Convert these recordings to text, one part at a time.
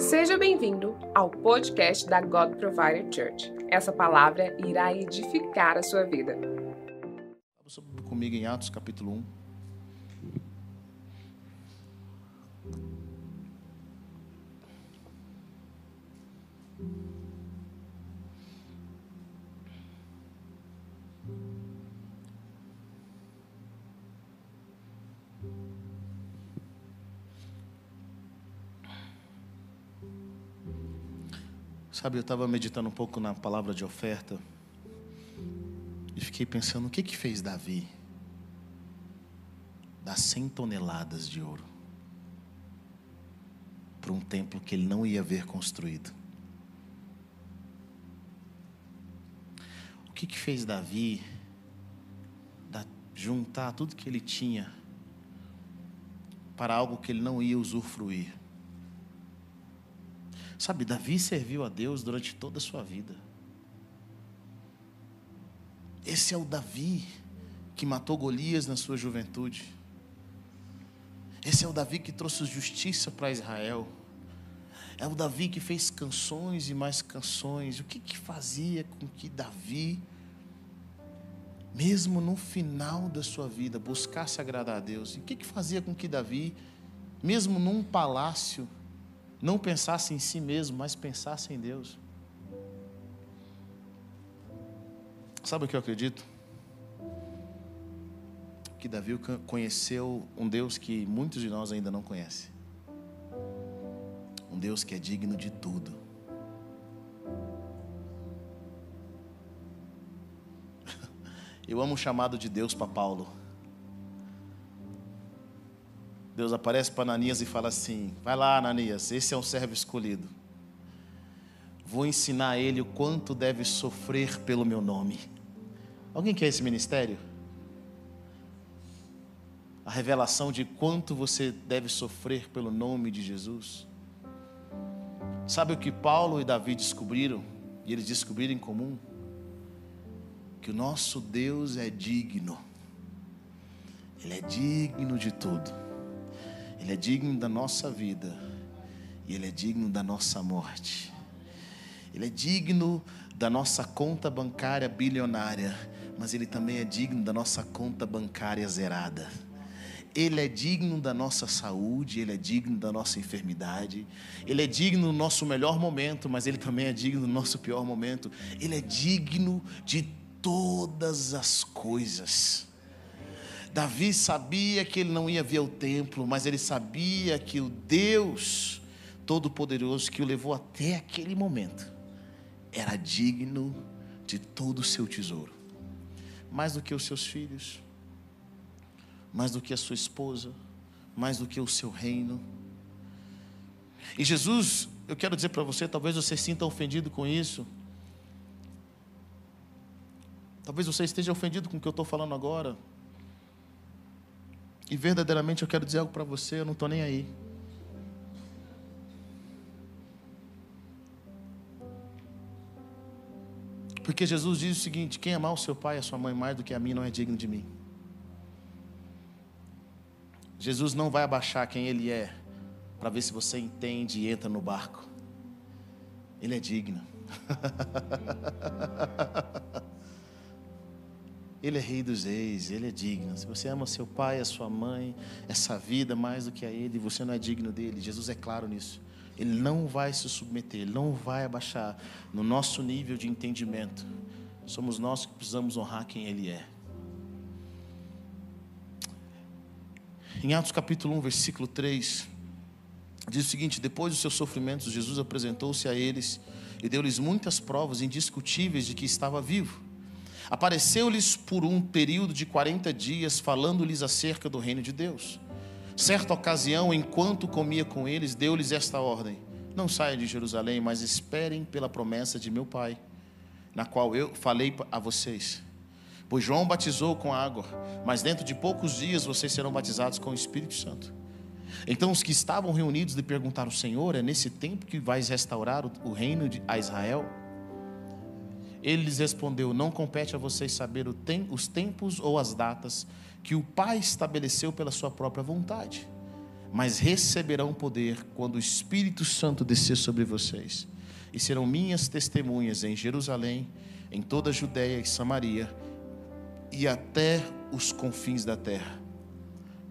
Seja bem-vindo ao podcast da God Provider Church. Essa palavra irá edificar a sua vida. Comigo em Atos capítulo 1. Sabe, eu estava meditando um pouco na palavra de oferta e fiquei pensando o que que fez Davi dar 100 toneladas de ouro para um templo que ele não ia ver construído. O que que fez Davi dar, juntar tudo que ele tinha para algo que ele não ia usufruir? Sabe, Davi serviu a Deus durante toda a sua vida. Esse é o Davi que matou Golias na sua juventude. Esse é o Davi que trouxe justiça para Israel. É o Davi que fez canções e mais canções. O que, que fazia com que Davi, mesmo no final da sua vida, buscasse agradar a Deus? E o que, que fazia com que Davi, mesmo num palácio, não pensasse em si mesmo, mas pensasse em Deus. Sabe o que eu acredito? Que Davi conheceu um Deus que muitos de nós ainda não conhecem. Um Deus que é digno de tudo. Eu amo o chamado de Deus para Paulo. Deus aparece para Ananias e fala assim: Vai lá, Ananias, esse é um servo escolhido. Vou ensinar ele o quanto deve sofrer pelo meu nome. Alguém quer esse ministério? A revelação de quanto você deve sofrer pelo nome de Jesus. Sabe o que Paulo e Davi descobriram? E eles descobriram em comum? Que o nosso Deus é digno. Ele é digno de tudo. Ele é digno da nossa vida e Ele é digno da nossa morte. Ele é digno da nossa conta bancária bilionária, mas Ele também é digno da nossa conta bancária zerada. Ele é digno da nossa saúde, Ele é digno da nossa enfermidade, Ele é digno do nosso melhor momento, mas Ele também é digno do nosso pior momento. Ele é digno de todas as coisas. Davi sabia que ele não ia ver o templo, mas ele sabia que o Deus Todo-Poderoso que o levou até aquele momento era digno de todo o seu tesouro, mais do que os seus filhos, mais do que a sua esposa, mais do que o seu reino. E Jesus, eu quero dizer para você, talvez você sinta ofendido com isso. Talvez você esteja ofendido com o que eu estou falando agora. E verdadeiramente eu quero dizer algo para você, eu não estou nem aí. Porque Jesus diz o seguinte: quem amar o seu pai e a sua mãe mais do que a mim não é digno de mim. Jesus não vai abaixar quem ele é para ver se você entende e entra no barco. Ele é digno. Ele é rei dos reis, ele é digno. Se você ama seu pai, a sua mãe, essa vida mais do que a ele, você não é digno dele. Jesus é claro nisso. Ele não vai se submeter, ele não vai abaixar no nosso nível de entendimento. Somos nós que precisamos honrar quem ele é. Em Atos capítulo 1, versículo 3, diz o seguinte: Depois dos seus sofrimentos, Jesus apresentou-se a eles e deu-lhes muitas provas indiscutíveis de que estava vivo. Apareceu-lhes por um período de 40 dias, falando-lhes acerca do reino de Deus. Certa ocasião, enquanto comia com eles, deu-lhes esta ordem: Não saiam de Jerusalém, mas esperem pela promessa de meu Pai, na qual eu falei a vocês. Pois João batizou com água, mas dentro de poucos dias vocês serão batizados com o Espírito Santo. Então os que estavam reunidos lhe perguntaram: Senhor, é nesse tempo que vais restaurar o reino a Israel? Ele lhes respondeu: Não compete a vocês saber os tempos ou as datas que o Pai estabeleceu pela sua própria vontade. mas receberão poder quando o Espírito Santo descer sobre vocês, e serão minhas testemunhas em Jerusalém, em toda a Judéia e Samaria, e até os confins da terra.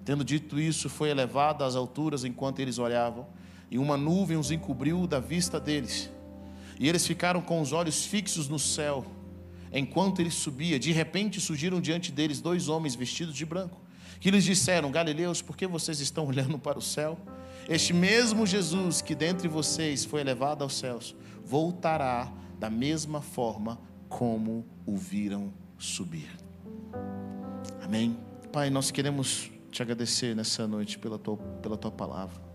Tendo dito isso, foi elevado às alturas enquanto eles olhavam, e uma nuvem os encobriu da vista deles. E eles ficaram com os olhos fixos no céu, enquanto ele subia. De repente surgiram diante deles dois homens vestidos de branco, que lhes disseram: Galileus, por que vocês estão olhando para o céu? Este mesmo Jesus que dentre vocês foi elevado aos céus, voltará da mesma forma como o viram subir. Amém. Pai, nós queremos te agradecer nessa noite pela tua, pela tua palavra.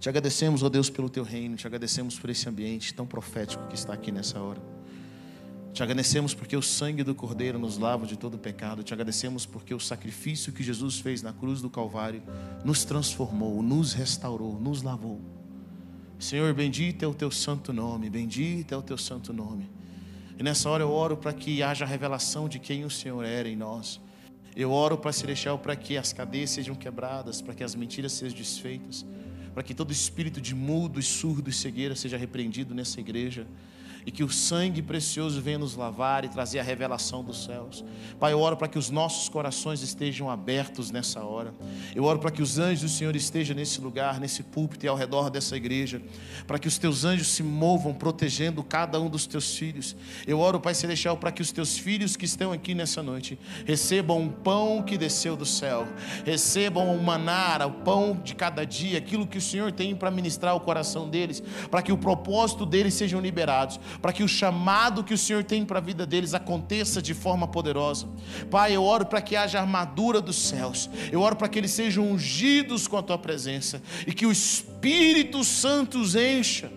Te agradecemos, ó Deus, pelo teu reino, te agradecemos por esse ambiente tão profético que está aqui nessa hora. Te agradecemos porque o sangue do Cordeiro nos lava de todo pecado. Te agradecemos porque o sacrifício que Jesus fez na cruz do Calvário nos transformou, nos restaurou, nos lavou. Senhor, bendito é o teu santo nome, bendito é o teu santo nome. E nessa hora eu oro para que haja revelação de quem o Senhor era em nós. Eu oro para Celestial para que as cadeias sejam quebradas, para que as mentiras sejam desfeitas para que todo espírito de mudo e surdo e cegueira seja repreendido nessa igreja e que o sangue precioso venha nos lavar e trazer a revelação dos céus. Pai, eu oro para que os nossos corações estejam abertos nessa hora. Eu oro para que os anjos do Senhor estejam nesse lugar, nesse púlpito e ao redor dessa igreja, para que os teus anjos se movam protegendo cada um dos teus filhos. Eu oro, Pai celestial, para que os teus filhos que estão aqui nessa noite recebam um pão que desceu do céu, recebam o manar, o pão de cada dia, aquilo que o Senhor tem para ministrar ao coração deles, para que o propósito deles sejam liberados para que o chamado que o Senhor tem para a vida deles aconteça de forma poderosa. Pai, eu oro para que haja armadura dos céus, eu oro para que eles sejam ungidos com a tua presença e que o Espírito Santo os encha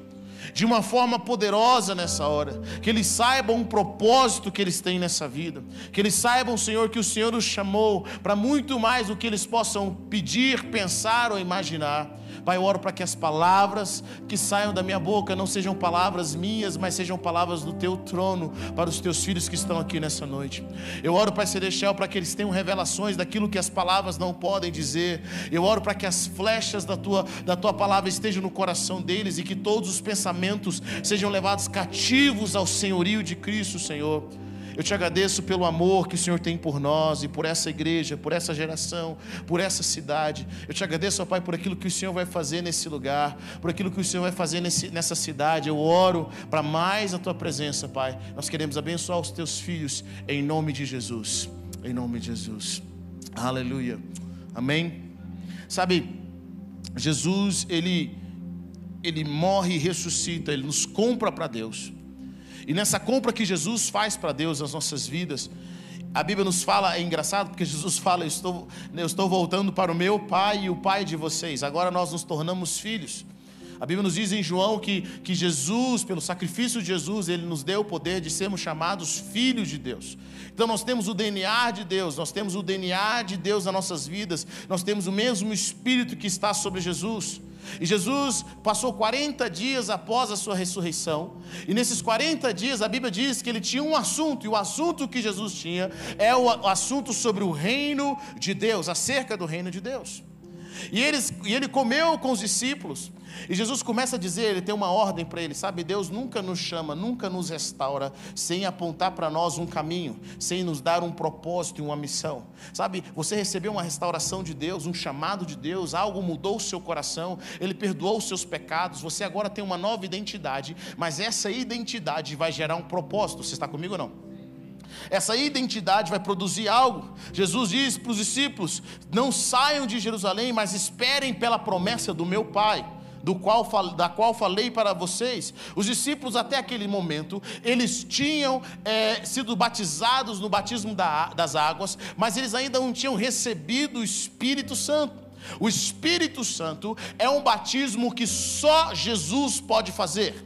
de uma forma poderosa nessa hora, que eles saibam o propósito que eles têm nessa vida, que eles saibam, Senhor, que o Senhor os chamou para muito mais do que eles possam pedir, pensar ou imaginar. Pai, eu oro para que as palavras que saiam da minha boca não sejam palavras minhas, mas sejam palavras do teu trono para os teus filhos que estão aqui nessa noite. Eu oro, Pai Celestial, para que eles tenham revelações daquilo que as palavras não podem dizer. Eu oro para que as flechas da tua, da tua palavra estejam no coração deles e que todos os pensamentos sejam levados cativos ao senhorio de Cristo, Senhor. Eu te agradeço pelo amor que o Senhor tem por nós e por essa igreja, por essa geração, por essa cidade. Eu te agradeço, ó Pai, por aquilo que o Senhor vai fazer nesse lugar, por aquilo que o Senhor vai fazer nesse, nessa cidade. Eu oro para mais a tua presença, Pai. Nós queremos abençoar os teus filhos em nome de Jesus. Em nome de Jesus. Aleluia. Amém. Sabe, Jesus, ele ele morre e ressuscita, ele nos compra para Deus. E nessa compra que Jesus faz para Deus nas nossas vidas, a Bíblia nos fala, é engraçado porque Jesus fala: eu estou, eu estou voltando para o meu Pai e o Pai de vocês. Agora nós nos tornamos filhos. A Bíblia nos diz em João que, que Jesus, pelo sacrifício de Jesus, ele nos deu o poder de sermos chamados filhos de Deus. Então nós temos o DNA de Deus, nós temos o DNA de Deus nas nossas vidas, nós temos o mesmo Espírito que está sobre Jesus. E Jesus passou 40 dias após a sua ressurreição, e nesses 40 dias a Bíblia diz que ele tinha um assunto, e o assunto que Jesus tinha é o assunto sobre o reino de Deus, acerca do reino de Deus. E, e ele comeu com os discípulos. E Jesus começa a dizer, ele tem uma ordem para ele, sabe? Deus nunca nos chama, nunca nos restaura sem apontar para nós um caminho, sem nos dar um propósito e uma missão. Sabe? Você recebeu uma restauração de Deus, um chamado de Deus, algo mudou o seu coração, ele perdoou os seus pecados, você agora tem uma nova identidade, mas essa identidade vai gerar um propósito. Você está comigo ou não? Essa identidade vai produzir algo. Jesus diz para os discípulos: Não saiam de Jerusalém, mas esperem pela promessa do meu Pai. Do qual, da qual falei para vocês, os discípulos até aquele momento, eles tinham é, sido batizados no batismo da, das águas, mas eles ainda não tinham recebido o Espírito Santo. O Espírito Santo é um batismo que só Jesus pode fazer.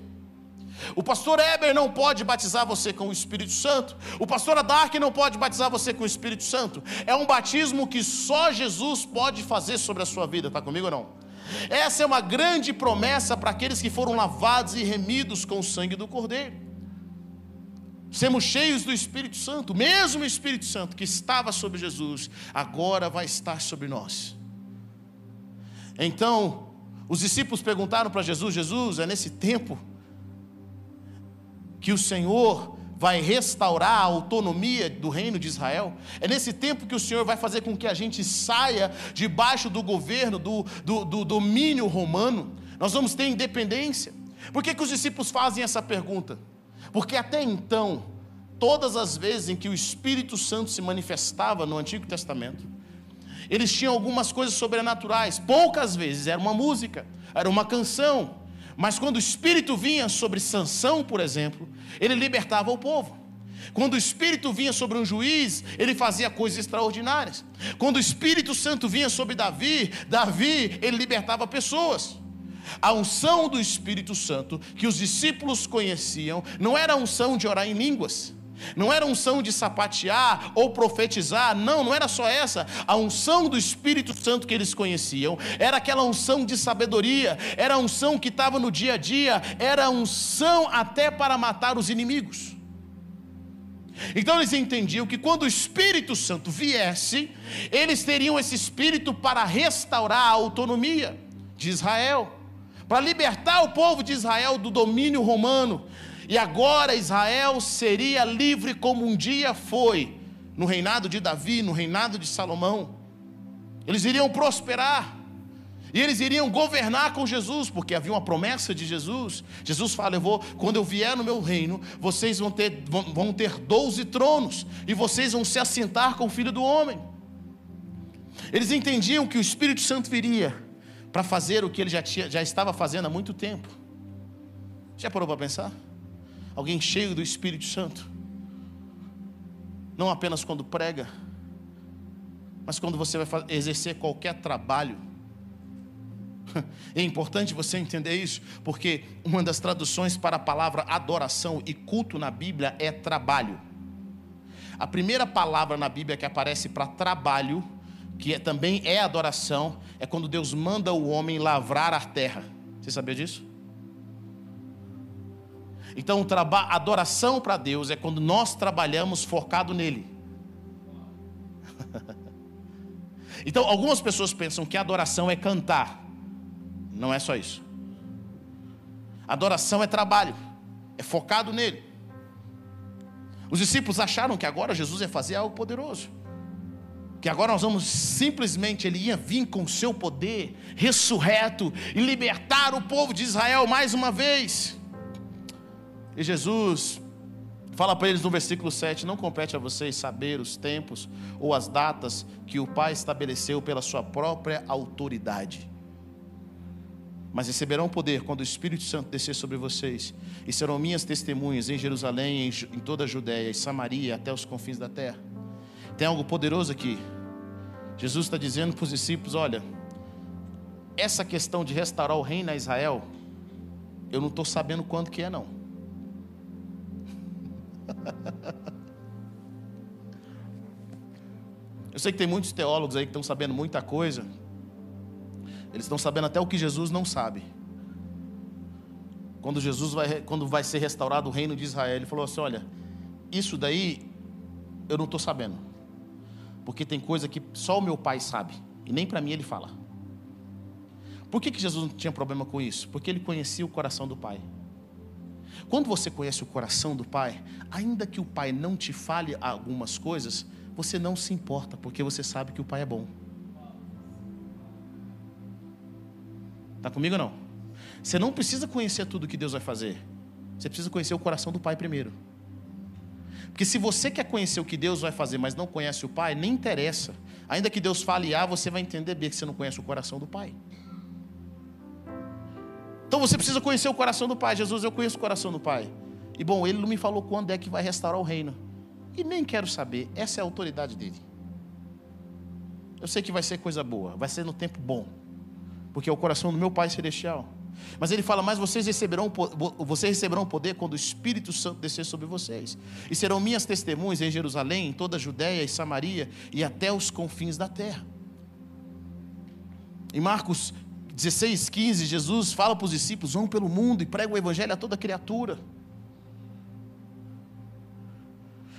O pastor Eber não pode batizar você com o Espírito Santo. O pastor Adark não pode batizar você com o Espírito Santo. É um batismo que só Jesus pode fazer sobre a sua vida. Está comigo ou não? Essa é uma grande promessa para aqueles que foram lavados e remidos com o sangue do Cordeiro. Sermos cheios do Espírito Santo, o mesmo Espírito Santo que estava sobre Jesus, agora vai estar sobre nós. Então, os discípulos perguntaram para Jesus: Jesus, é nesse tempo que o Senhor vai restaurar a autonomia do reino de Israel. É nesse tempo que o Senhor vai fazer com que a gente saia debaixo do governo, do, do, do domínio romano. Nós vamos ter independência. Por que, que os discípulos fazem essa pergunta? Porque até então, todas as vezes em que o Espírito Santo se manifestava no Antigo Testamento, eles tinham algumas coisas sobrenaturais, poucas vezes era uma música, era uma canção, mas quando o Espírito vinha sobre Sansão, por exemplo, ele libertava o povo. Quando o Espírito vinha sobre um juiz, ele fazia coisas extraordinárias. Quando o Espírito Santo vinha sobre Davi, Davi, ele libertava pessoas. A unção do Espírito Santo que os discípulos conheciam não era a unção de orar em línguas. Não era unção de sapatear ou profetizar, não, não era só essa. A unção do Espírito Santo que eles conheciam era aquela unção de sabedoria, era a unção que estava no dia a dia, era a unção até para matar os inimigos. Então eles entendiam que quando o Espírito Santo viesse, eles teriam esse espírito para restaurar a autonomia de Israel, para libertar o povo de Israel do domínio romano, e agora Israel seria livre como um dia foi, no reinado de Davi, no reinado de Salomão. Eles iriam prosperar. E eles iriam governar com Jesus, porque havia uma promessa de Jesus. Jesus fala: eu vou, quando eu vier no meu reino, vocês vão ter, vão, vão ter 12 tronos, e vocês vão se assentar com o filho do homem. Eles entendiam que o Espírito Santo viria para fazer o que ele já, tinha, já estava fazendo há muito tempo. Já parou para pensar? Alguém cheio do Espírito Santo. Não apenas quando prega, mas quando você vai exercer qualquer trabalho. É importante você entender isso, porque uma das traduções para a palavra adoração e culto na Bíblia é trabalho. A primeira palavra na Bíblia que aparece para trabalho, que é, também é adoração, é quando Deus manda o homem lavrar a terra. Você sabia disso? Então, adoração para Deus é quando nós trabalhamos focado nele. então, algumas pessoas pensam que adoração é cantar. Não é só isso. Adoração é trabalho, é focado nele. Os discípulos acharam que agora Jesus ia fazer algo poderoso. Que agora nós vamos simplesmente, ele ia vir com seu poder ressurreto e libertar o povo de Israel mais uma vez. E Jesus fala para eles no versículo 7: Não compete a vocês saber os tempos ou as datas que o Pai estabeleceu pela sua própria autoridade. Mas receberão poder quando o Espírito Santo descer sobre vocês, e serão minhas testemunhas em Jerusalém, em toda a Judéia, em Samaria, até os confins da terra. Tem algo poderoso aqui. Jesus está dizendo para os discípulos: olha, essa questão de restaurar o reino a Israel, eu não estou sabendo quando que é, não. Eu sei que tem muitos teólogos aí que estão sabendo muita coisa. Eles estão sabendo até o que Jesus não sabe. Quando Jesus vai, quando vai ser restaurado o reino de Israel, ele falou assim: olha, isso daí eu não estou sabendo. Porque tem coisa que só o meu pai sabe. E nem para mim ele fala. Por que, que Jesus não tinha problema com isso? Porque ele conhecia o coração do pai. Quando você conhece o coração do Pai, ainda que o Pai não te fale algumas coisas, você não se importa, porque você sabe que o Pai é bom. Está comigo ou não? Você não precisa conhecer tudo que Deus vai fazer. Você precisa conhecer o coração do Pai primeiro. Porque se você quer conhecer o que Deus vai fazer, mas não conhece o Pai, nem interessa. Ainda que Deus fale A, você vai entender B, que você não conhece o coração do Pai. Então você precisa conhecer o coração do Pai. Jesus, eu conheço o coração do Pai. E bom, ele não me falou quando é que vai restaurar o reino. E nem quero saber, essa é a autoridade dele. Eu sei que vai ser coisa boa, vai ser no tempo bom, porque é o coração do meu Pai celestial. Mas ele fala: Mas vocês receberão, vocês receberão poder quando o Espírito Santo descer sobre vocês, e serão minhas testemunhas em Jerusalém, em toda a Judéia e Samaria e até os confins da terra. Em Marcos 16, 15, Jesus fala para os discípulos: vão pelo mundo e pregam o evangelho a toda criatura.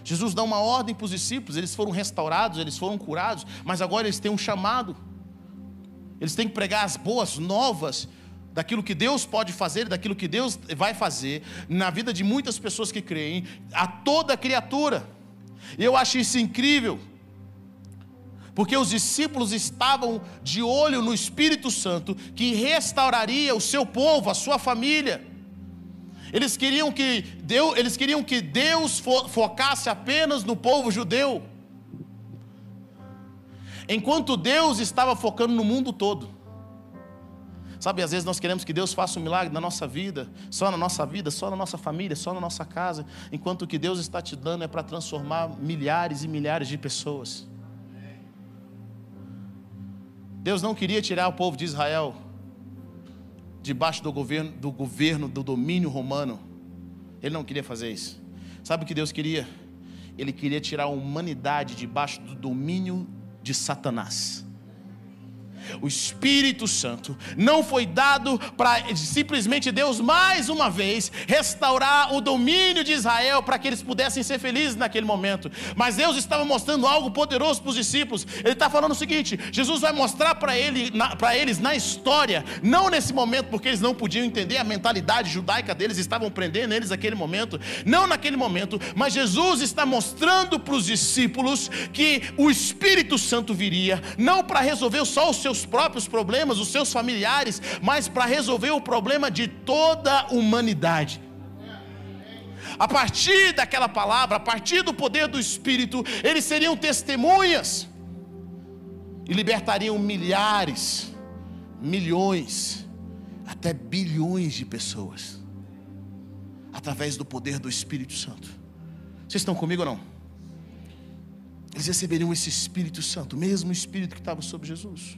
Jesus dá uma ordem para os discípulos, eles foram restaurados, eles foram curados, mas agora eles têm um chamado. Eles têm que pregar as boas novas daquilo que Deus pode fazer, daquilo que Deus vai fazer na vida de muitas pessoas que creem, a toda criatura. Eu acho isso incrível, porque os discípulos estavam de olho no Espírito Santo que restauraria o seu povo, a sua família. Eles queriam que Deus, eles queriam que Deus focasse apenas no povo judeu. Enquanto Deus estava focando no mundo todo. Sabe, às vezes nós queremos que Deus faça um milagre na nossa vida, só na nossa vida, só na nossa família, só na nossa casa, enquanto o que Deus está te dando é para transformar milhares e milhares de pessoas. Deus não queria tirar o povo de Israel debaixo do governo, do governo, do domínio romano. Ele não queria fazer isso. Sabe o que Deus queria? Ele queria tirar a humanidade debaixo do domínio de Satanás. O Espírito Santo não foi dado para simplesmente Deus mais uma vez restaurar o domínio de Israel para que eles pudessem ser felizes naquele momento. Mas Deus estava mostrando algo poderoso para os discípulos. Ele está falando o seguinte: Jesus vai mostrar para ele, eles na história, não nesse momento, porque eles não podiam entender a mentalidade judaica deles, estavam prendendo eles naquele momento, não naquele momento, mas Jesus está mostrando para os discípulos que o Espírito Santo viria, não para resolver só os seus seus próprios problemas, os seus familiares, mas para resolver o problema de toda a humanidade. A partir daquela palavra, a partir do poder do Espírito, eles seriam testemunhas e libertariam milhares, milhões, até bilhões de pessoas, através do poder do Espírito Santo. Vocês estão comigo ou não? Eles receberiam esse Espírito Santo, o mesmo Espírito que estava sobre Jesus.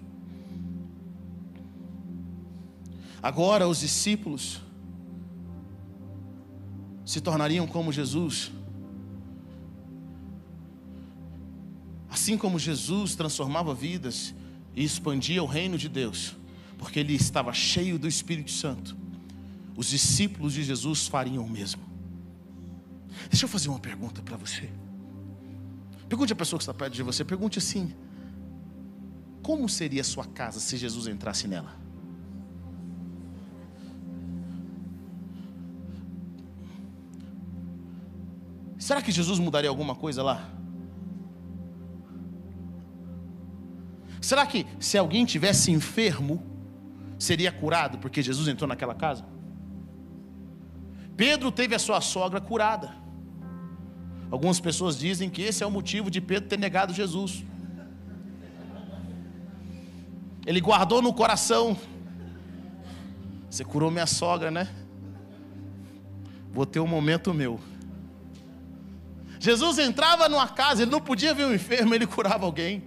Agora os discípulos se tornariam como Jesus. Assim como Jesus transformava vidas e expandia o reino de Deus, porque ele estava cheio do Espírito Santo, os discípulos de Jesus fariam o mesmo. Deixa eu fazer uma pergunta para você. Pergunte a pessoa que está perto de você, pergunte assim: Como seria a sua casa se Jesus entrasse nela? Será que Jesus mudaria alguma coisa lá? Será que se alguém tivesse enfermo, seria curado porque Jesus entrou naquela casa? Pedro teve a sua sogra curada. Algumas pessoas dizem que esse é o motivo de Pedro ter negado Jesus. Ele guardou no coração. Você curou minha sogra, né? Vou ter um momento meu. Jesus entrava numa casa, ele não podia ver um enfermo, ele curava alguém.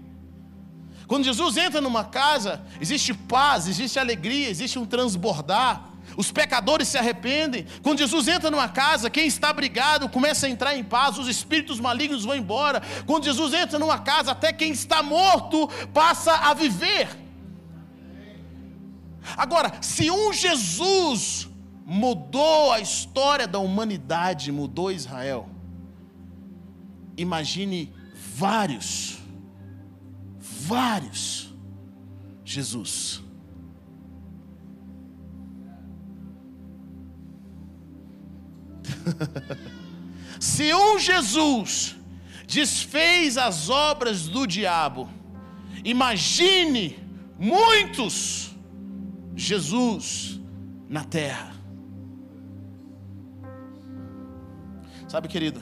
Quando Jesus entra numa casa, existe paz, existe alegria, existe um transbordar. Os pecadores se arrependem. Quando Jesus entra numa casa, quem está brigado começa a entrar em paz, os espíritos malignos vão embora. Quando Jesus entra numa casa, até quem está morto passa a viver. Agora, se um Jesus mudou a história da humanidade, mudou Israel, imagine vários, vários Jesus. Se um Jesus desfez as obras do diabo, imagine muitos Jesus na terra. Sabe, querido,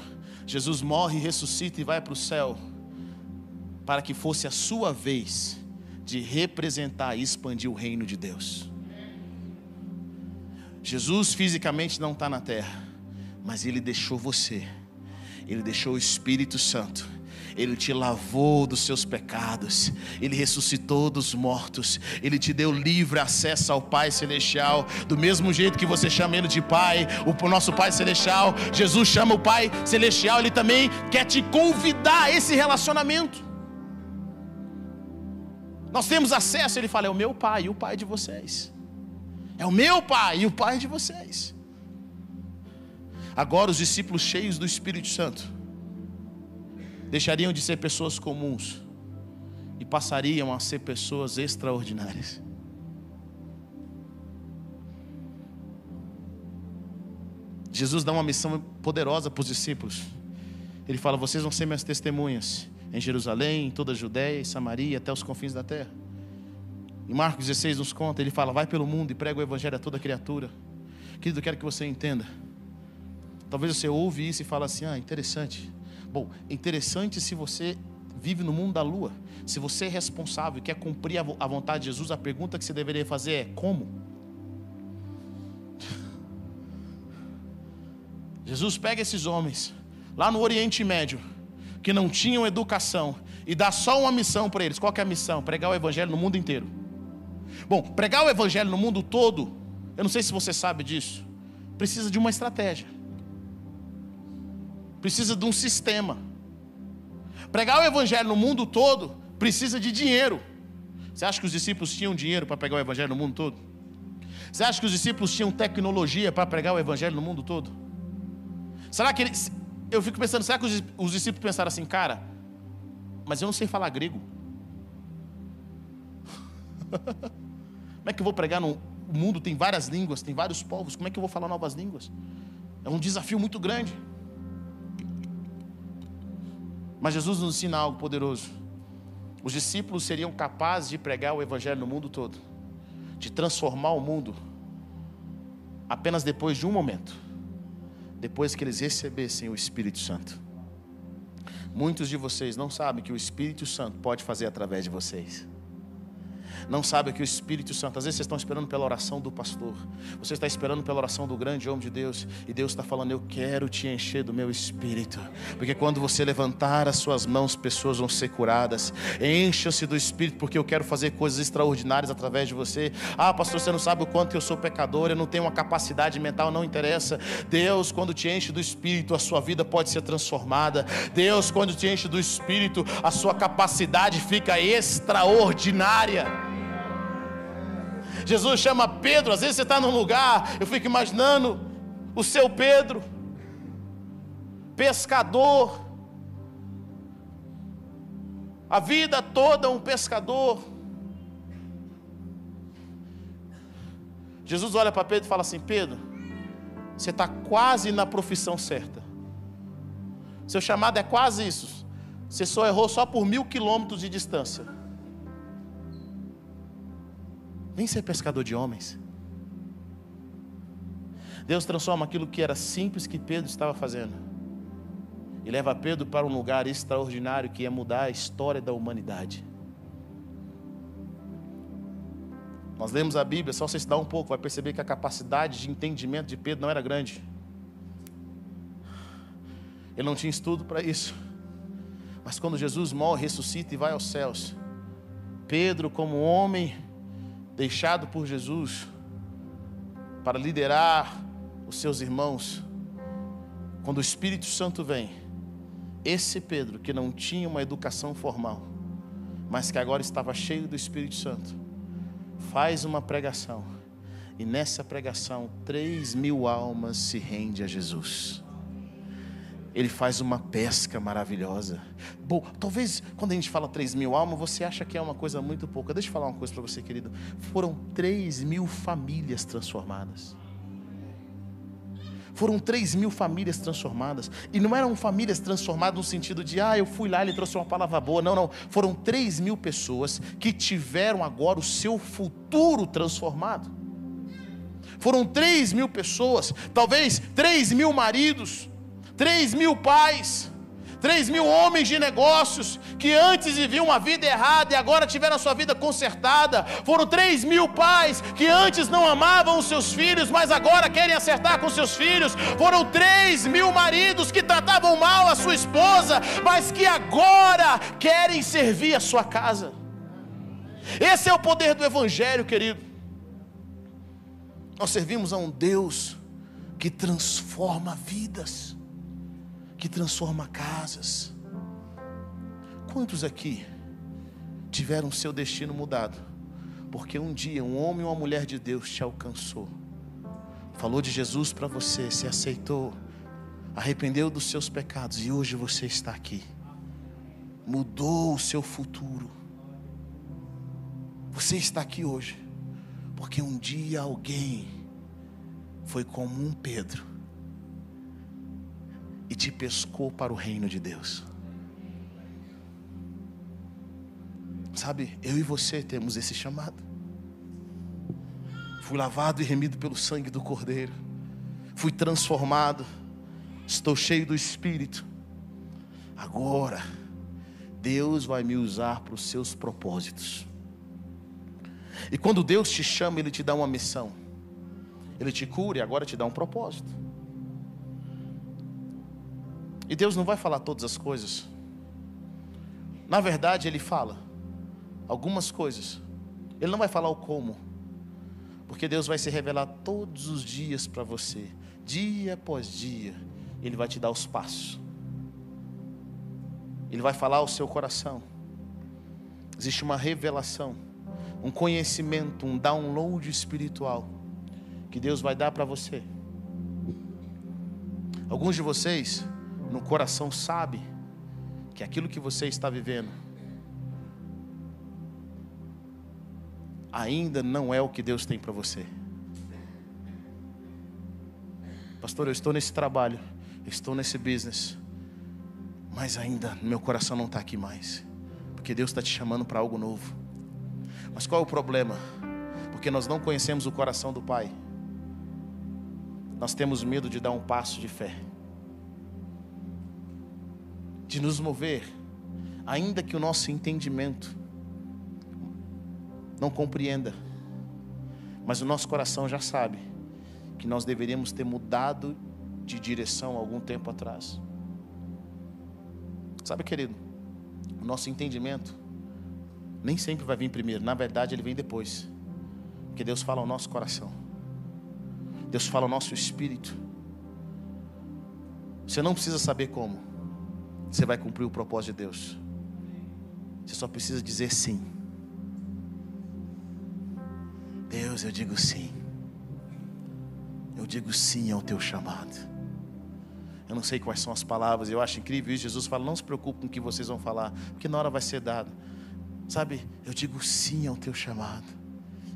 Jesus morre, ressuscita e vai para o céu, para que fosse a sua vez de representar e expandir o reino de Deus. Jesus fisicamente não está na terra, mas Ele deixou você, Ele deixou o Espírito Santo ele te lavou dos seus pecados, Ele ressuscitou dos mortos, Ele te deu livre acesso ao Pai Celestial, do mesmo jeito que você chama Ele de Pai, o nosso Pai Celestial, Jesus chama o Pai Celestial, Ele também quer te convidar a esse relacionamento. Nós temos acesso, Ele fala: é o meu Pai e o Pai de vocês, é o meu Pai e o Pai de vocês. Agora, os discípulos cheios do Espírito Santo, deixariam de ser pessoas comuns e passariam a ser pessoas extraordinárias. Jesus dá uma missão poderosa para os discípulos. Ele fala: Vocês vão ser minhas testemunhas em Jerusalém, em toda a Judéia e Samaria, até os confins da terra. Em Marcos 16 nos conta, ele fala: Vai pelo mundo e prega o evangelho a toda criatura. Querido, eu quero que você entenda. Talvez você ouve isso e fala assim: Ah, interessante. Bom, interessante se você vive no mundo da lua. Se você é responsável e quer cumprir a vontade de Jesus, a pergunta que você deveria fazer é: Como? Jesus pega esses homens lá no Oriente Médio, que não tinham educação, e dá só uma missão para eles. Qual é a missão? Pregar o Evangelho no mundo inteiro. Bom, pregar o Evangelho no mundo todo, eu não sei se você sabe disso, precisa de uma estratégia, precisa de um sistema. Pregar o Evangelho no mundo todo precisa de dinheiro. Você acha que os discípulos tinham dinheiro para pregar o Evangelho no mundo todo? Você acha que os discípulos tinham tecnologia para pregar o Evangelho no mundo todo? Será que eles. Eu fico pensando, será que os, os discípulos pensaram assim, cara, mas eu não sei falar grego? Como é que eu vou pregar no o mundo tem várias línguas, tem vários povos, como é que eu vou falar novas línguas? É um desafio muito grande. Mas Jesus nos ensina algo poderoso. Os discípulos seriam capazes de pregar o evangelho no mundo todo, de transformar o mundo apenas depois de um momento depois que eles recebessem o Espírito Santo. Muitos de vocês não sabem que o Espírito Santo pode fazer através de vocês não sabe que o Espírito Santo, às vezes vocês estão esperando pela oração do pastor, você está esperando pela oração do grande homem de Deus, e Deus está falando: Eu quero te encher do meu Espírito, porque quando você levantar as suas mãos, pessoas vão ser curadas. Encha-se do Espírito, porque eu quero fazer coisas extraordinárias através de você. Ah, pastor, você não sabe o quanto eu sou pecador, eu não tenho uma capacidade mental, não interessa. Deus, quando te enche do Espírito, a sua vida pode ser transformada. Deus, quando te enche do Espírito, a sua capacidade fica extraordinária. Jesus chama Pedro, às vezes você está num lugar, eu fico imaginando o seu Pedro, pescador, a vida toda um pescador. Jesus olha para Pedro e fala assim: Pedro, você está quase na profissão certa. Seu chamado é quase isso. Você só errou só por mil quilômetros de distância. Vem ser pescador de homens. Deus transforma aquilo que era simples que Pedro estava fazendo e leva Pedro para um lugar extraordinário que ia mudar a história da humanidade. Nós lemos a Bíblia, só você estudar um pouco, vai perceber que a capacidade de entendimento de Pedro não era grande. Ele não tinha estudo para isso. Mas quando Jesus morre, ressuscita e vai aos céus, Pedro, como homem deixado por Jesus para liderar os seus irmãos, quando o Espírito Santo vem, esse Pedro, que não tinha uma educação formal, mas que agora estava cheio do Espírito Santo, faz uma pregação, e nessa pregação, três mil almas se rendem a Jesus ele faz uma pesca maravilhosa. Bom, talvez quando a gente fala 3 mil almas, você acha que é uma coisa muito pouca. Deixa eu falar uma coisa para você, querido. Foram 3 mil famílias transformadas. Foram 3 mil famílias transformadas. E não eram famílias transformadas no sentido de, ah, eu fui lá, ele trouxe uma palavra boa. Não, não. Foram 3 mil pessoas que tiveram agora o seu futuro transformado. Foram 3 mil pessoas, talvez 3 mil maridos, Três mil pais, três mil homens de negócios que antes viviam uma vida errada e agora tiveram a sua vida consertada. Foram três mil pais que antes não amavam os seus filhos, mas agora querem acertar com seus filhos. Foram três mil maridos que tratavam mal a sua esposa, mas que agora querem servir a sua casa. Esse é o poder do Evangelho, querido. Nós servimos a um Deus que transforma vidas que transforma casas. Quantos aqui tiveram seu destino mudado? Porque um dia um homem ou uma mulher de Deus te alcançou, falou de Jesus para você, se aceitou, arrependeu dos seus pecados e hoje você está aqui. Mudou o seu futuro. Você está aqui hoje porque um dia alguém foi como um Pedro e te pescou para o reino de Deus. Sabe, eu e você temos esse chamado. Fui lavado e remido pelo sangue do Cordeiro. Fui transformado. Estou cheio do Espírito. Agora, Deus vai me usar para os seus propósitos. E quando Deus te chama, Ele te dá uma missão. Ele te cura e agora te dá um propósito. E Deus não vai falar todas as coisas. Na verdade, Ele fala algumas coisas. Ele não vai falar o como. Porque Deus vai se revelar todos os dias para você, dia após dia. Ele vai te dar os passos. Ele vai falar ao seu coração. Existe uma revelação, um conhecimento, um download espiritual que Deus vai dar para você. Alguns de vocês, no coração, sabe que aquilo que você está vivendo ainda não é o que Deus tem para você. Pastor, eu estou nesse trabalho, estou nesse business, mas ainda meu coração não está aqui mais, porque Deus está te chamando para algo novo. Mas qual é o problema? Porque nós não conhecemos o coração do Pai, nós temos medo de dar um passo de fé, de nos mover, ainda que o nosso entendimento não compreenda, mas o nosso coração já sabe que nós deveríamos ter mudado de direção algum tempo atrás. Sabe, querido, o nosso entendimento nem sempre vai vir primeiro, na verdade, ele vem depois, porque Deus fala ao nosso coração, Deus fala ao nosso espírito. Você não precisa saber como, você vai cumprir o propósito de Deus, você só precisa dizer sim. Deus, eu digo sim. Eu digo sim ao teu chamado. Eu não sei quais são as palavras, eu acho incrível isso. Jesus fala: não se preocupe com o que vocês vão falar, porque na hora vai ser dado. Sabe, eu digo sim ao teu chamado.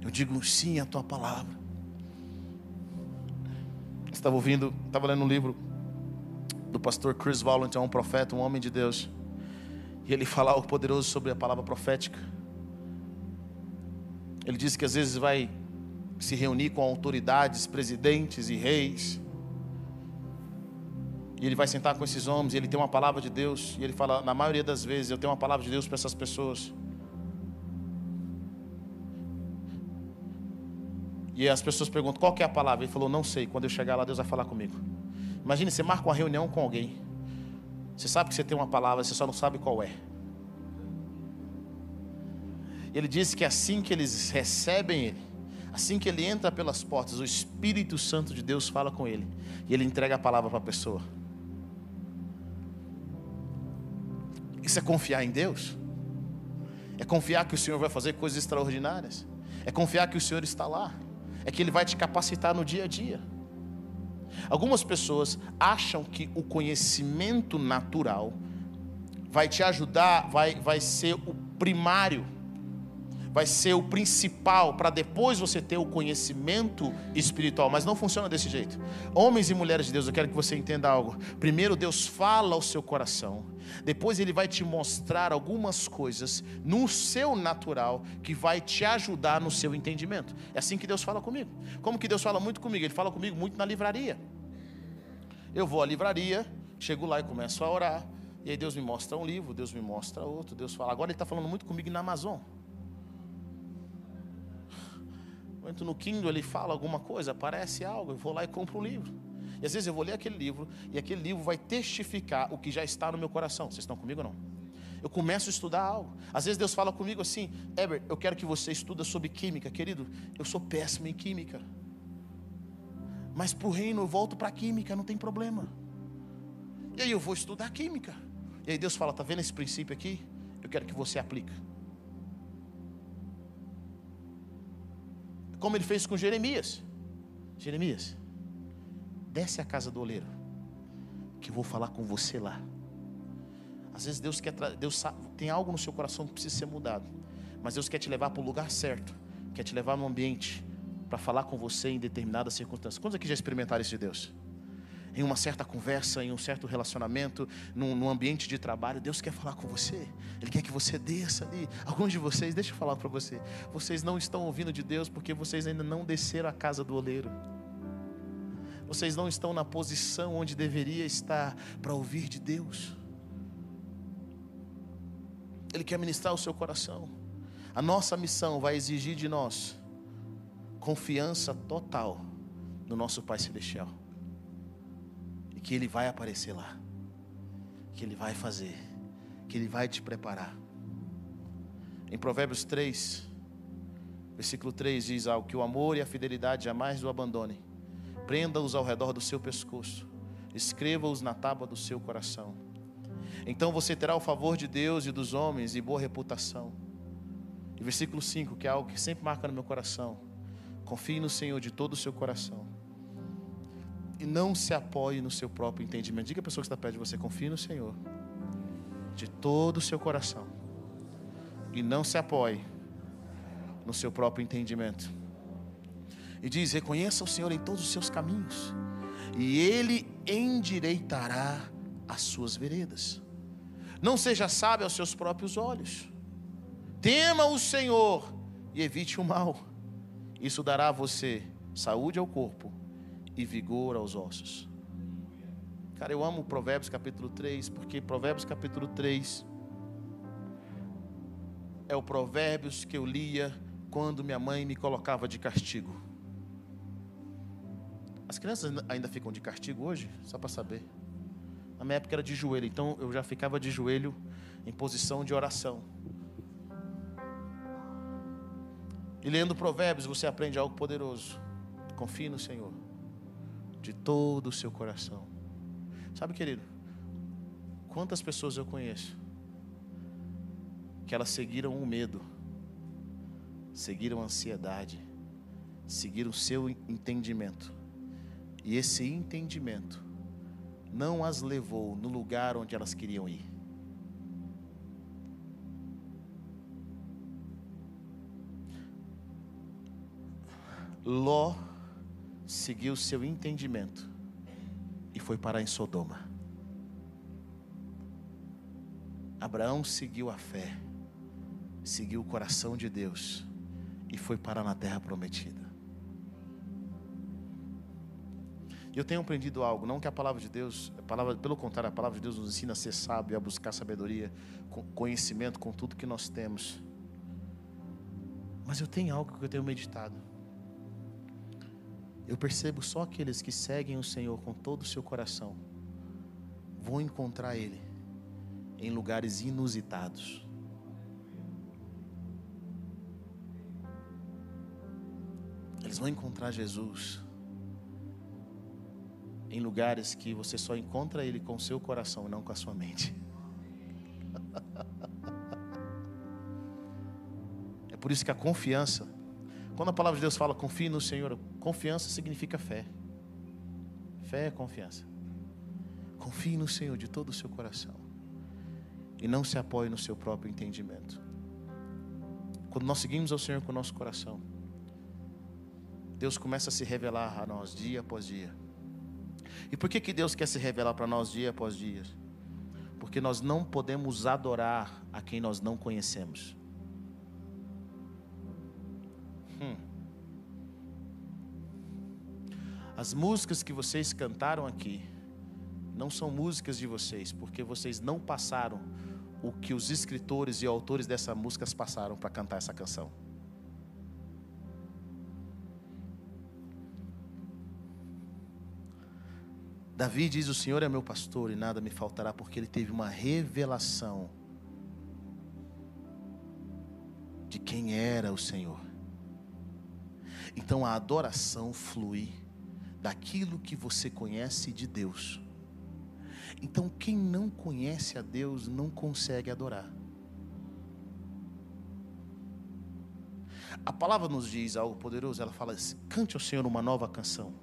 Eu digo sim à tua palavra. Estava ouvindo, estava lendo um livro do pastor Chris Valentin, um profeta, um homem de Deus. E ele fala algo poderoso sobre a palavra profética. Ele disse que às vezes vai se reunir com autoridades, presidentes e reis. E ele vai sentar com esses homens, e ele tem uma palavra de Deus, e ele fala, na maioria das vezes, eu tenho uma palavra de Deus para essas pessoas. E as pessoas perguntam, qual que é a palavra? Ele falou, não sei, quando eu chegar lá, Deus vai falar comigo. Imagine, você marca uma reunião com alguém. Você sabe que você tem uma palavra, você só não sabe qual é. Ele disse que assim que eles recebem ele, assim que ele entra pelas portas, o Espírito Santo de Deus fala com ele e ele entrega a palavra para a pessoa. Isso é confiar em Deus? É confiar que o Senhor vai fazer coisas extraordinárias? É confiar que o Senhor está lá? É que Ele vai te capacitar no dia a dia? Algumas pessoas acham que o conhecimento natural vai te ajudar, vai, vai ser o primário vai ser o principal para depois você ter o conhecimento espiritual, mas não funciona desse jeito. Homens e mulheres de Deus, eu quero que você entenda algo. Primeiro, Deus fala ao seu coração, depois, Ele vai te mostrar algumas coisas no seu natural que vai te ajudar no seu entendimento. É assim que Deus fala comigo. Como que Deus fala muito comigo? Ele fala comigo muito na livraria. Eu vou à livraria, chego lá e começo a orar. E aí Deus me mostra um livro, Deus me mostra outro, Deus fala. Agora Ele está falando muito comigo na Amazon. Eu entro no Kindle, ele fala alguma coisa, aparece algo, eu vou lá e compro um livro. E às vezes eu vou ler aquele livro e aquele livro vai testificar o que já está no meu coração. Vocês estão comigo ou não? Eu começo a estudar algo. Às vezes Deus fala comigo assim: Eber, eu quero que você estuda sobre química. Querido, eu sou péssimo em química. Mas para o reino eu volto para a química, não tem problema. E aí eu vou estudar química. E aí Deus fala: está vendo esse princípio aqui? Eu quero que você aplique. Como ele fez com Jeremias. Jeremias, desce a casa do oleiro, que eu vou falar com você lá. Às vezes Deus quer Deus sabe, tem algo no seu coração que precisa ser mudado. mas Deus quer te levar para o lugar certo, quer te levar no ambiente para falar com você em determinadas circunstâncias. Quantos aqui já experimentaram isso de Deus? Em uma certa conversa, em um certo relacionamento, num, num, ambiente de trabalho, Deus quer falar com você. Ele quer que você desça ali. Alguns de vocês, deixa eu falar para você, vocês não estão ouvindo de Deus porque vocês ainda não desceram a casa do oleiro. Vocês não estão na posição onde deveria estar para ouvir de Deus. Ele quer ministrar o seu coração. A nossa missão vai exigir de nós confiança total no nosso Pai Celestial. Que Ele vai aparecer lá. Que Ele vai fazer. Que Ele vai te preparar. Em Provérbios 3, versículo 3 diz algo: que o amor e a fidelidade jamais o abandonem. Prenda-os ao redor do seu pescoço. Escreva-os na tábua do seu coração. Então você terá o favor de Deus e dos homens e boa reputação. E versículo 5, que é algo que sempre marca no meu coração. Confie no Senhor de todo o seu coração. E não se apoie no seu próprio entendimento. Diga a pessoa que está perto de você: confie no Senhor de todo o seu coração. E não se apoie no seu próprio entendimento. E diz: reconheça o Senhor em todos os seus caminhos, e Ele endireitará as suas veredas. Não seja sábio aos seus próprios olhos. Tema o Senhor e evite o mal. Isso dará a você saúde ao corpo e vigor aos ossos. Cara, eu amo Provérbios capítulo 3, porque Provérbios capítulo 3 é o Provérbios que eu lia quando minha mãe me colocava de castigo. As crianças ainda ficam de castigo hoje? Só para saber. Na minha época era de joelho, então eu já ficava de joelho em posição de oração. E lendo Provérbios, você aprende algo poderoso. Confie no Senhor de todo o seu coração. Sabe, querido, quantas pessoas eu conheço que elas seguiram o medo, seguiram a ansiedade, seguiram o seu entendimento. E esse entendimento não as levou no lugar onde elas queriam ir. Ló seguiu seu entendimento e foi parar em Sodoma. Abraão seguiu a fé, seguiu o coração de Deus e foi parar na terra prometida. E eu tenho aprendido algo, não que a palavra de Deus, palavra, pelo contrário, a palavra de Deus nos ensina a ser sábio, a buscar sabedoria, conhecimento com tudo que nós temos. Mas eu tenho algo que eu tenho meditado. Eu percebo só aqueles que seguem o Senhor com todo o seu coração vão encontrar Ele em lugares inusitados. Eles vão encontrar Jesus em lugares que você só encontra Ele com o seu coração não com a sua mente. É por isso que a confiança, quando a palavra de Deus fala confie no Senhor, confiança significa fé. Fé é confiança. Confie no Senhor de todo o seu coração e não se apoie no seu próprio entendimento. Quando nós seguimos ao Senhor com o nosso coração, Deus começa a se revelar a nós dia após dia. E por que, que Deus quer se revelar para nós dia após dia? Porque nós não podemos adorar a quem nós não conhecemos. Hum. As músicas que vocês cantaram aqui não são músicas de vocês, porque vocês não passaram o que os escritores e autores dessas músicas passaram para cantar essa canção. Davi diz: O Senhor é meu pastor e nada me faltará, porque ele teve uma revelação de quem era o Senhor. Então a adoração flui daquilo que você conhece de Deus. Então quem não conhece a Deus não consegue adorar. A palavra nos diz algo poderoso, ela fala: cante ao Senhor uma nova canção.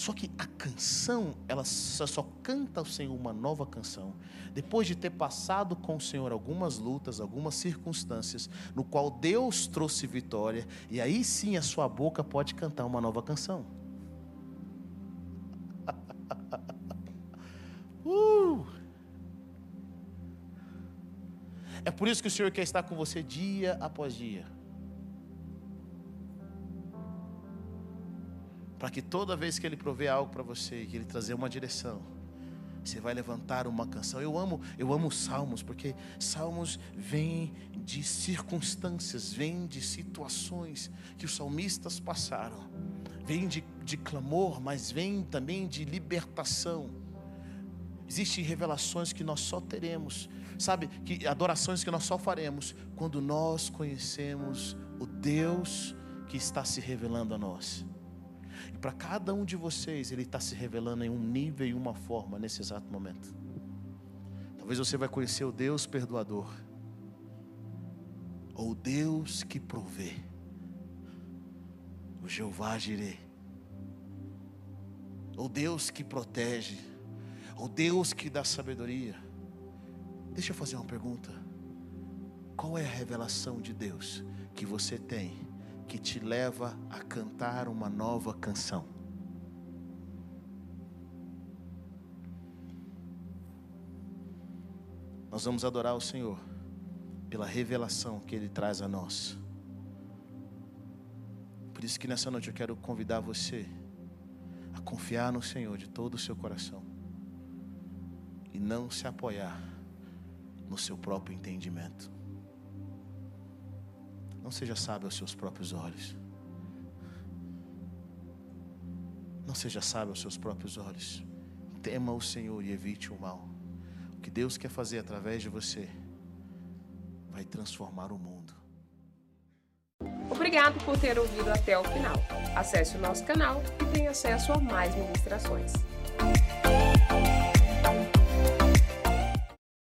Só que a canção, ela só, canta ao Senhor uma nova canção depois de ter passado com o Senhor algumas lutas, algumas circunstâncias, no qual Deus trouxe vitória, e aí sim a sua boca pode cantar uma nova canção. uh! É por isso que o Senhor quer estar com você dia após dia. Para que toda vez que Ele prover algo para você, que Ele trazer uma direção, você vai levantar uma canção. Eu amo, eu amo salmos, porque salmos vêm de circunstâncias, vêm de situações que os salmistas passaram, vêm de, de clamor, mas vêm também de libertação. Existem revelações que nós só teremos, sabe? Que adorações que nós só faremos quando nós conhecemos o Deus que está se revelando a nós. Para cada um de vocês, Ele está se revelando em um nível e uma forma nesse exato momento. Talvez você vai conhecer o Deus perdoador, ou o Deus que provê, o Jeová Jireh, ou Deus que protege, ou Deus que dá sabedoria. Deixa eu fazer uma pergunta. Qual é a revelação de Deus que você tem que te leva a cantar uma nova canção. Nós vamos adorar o Senhor pela revelação que Ele traz a nós. Por isso que nessa noite eu quero convidar você a confiar no Senhor de todo o seu coração e não se apoiar no seu próprio entendimento. Não seja sábio aos seus próprios olhos. Não seja sábio aos seus próprios olhos. Tema o Senhor e evite o mal. O que Deus quer fazer através de você vai transformar o mundo. Obrigado por ter ouvido até o final. Acesse o nosso canal e tenha acesso a mais ministrações.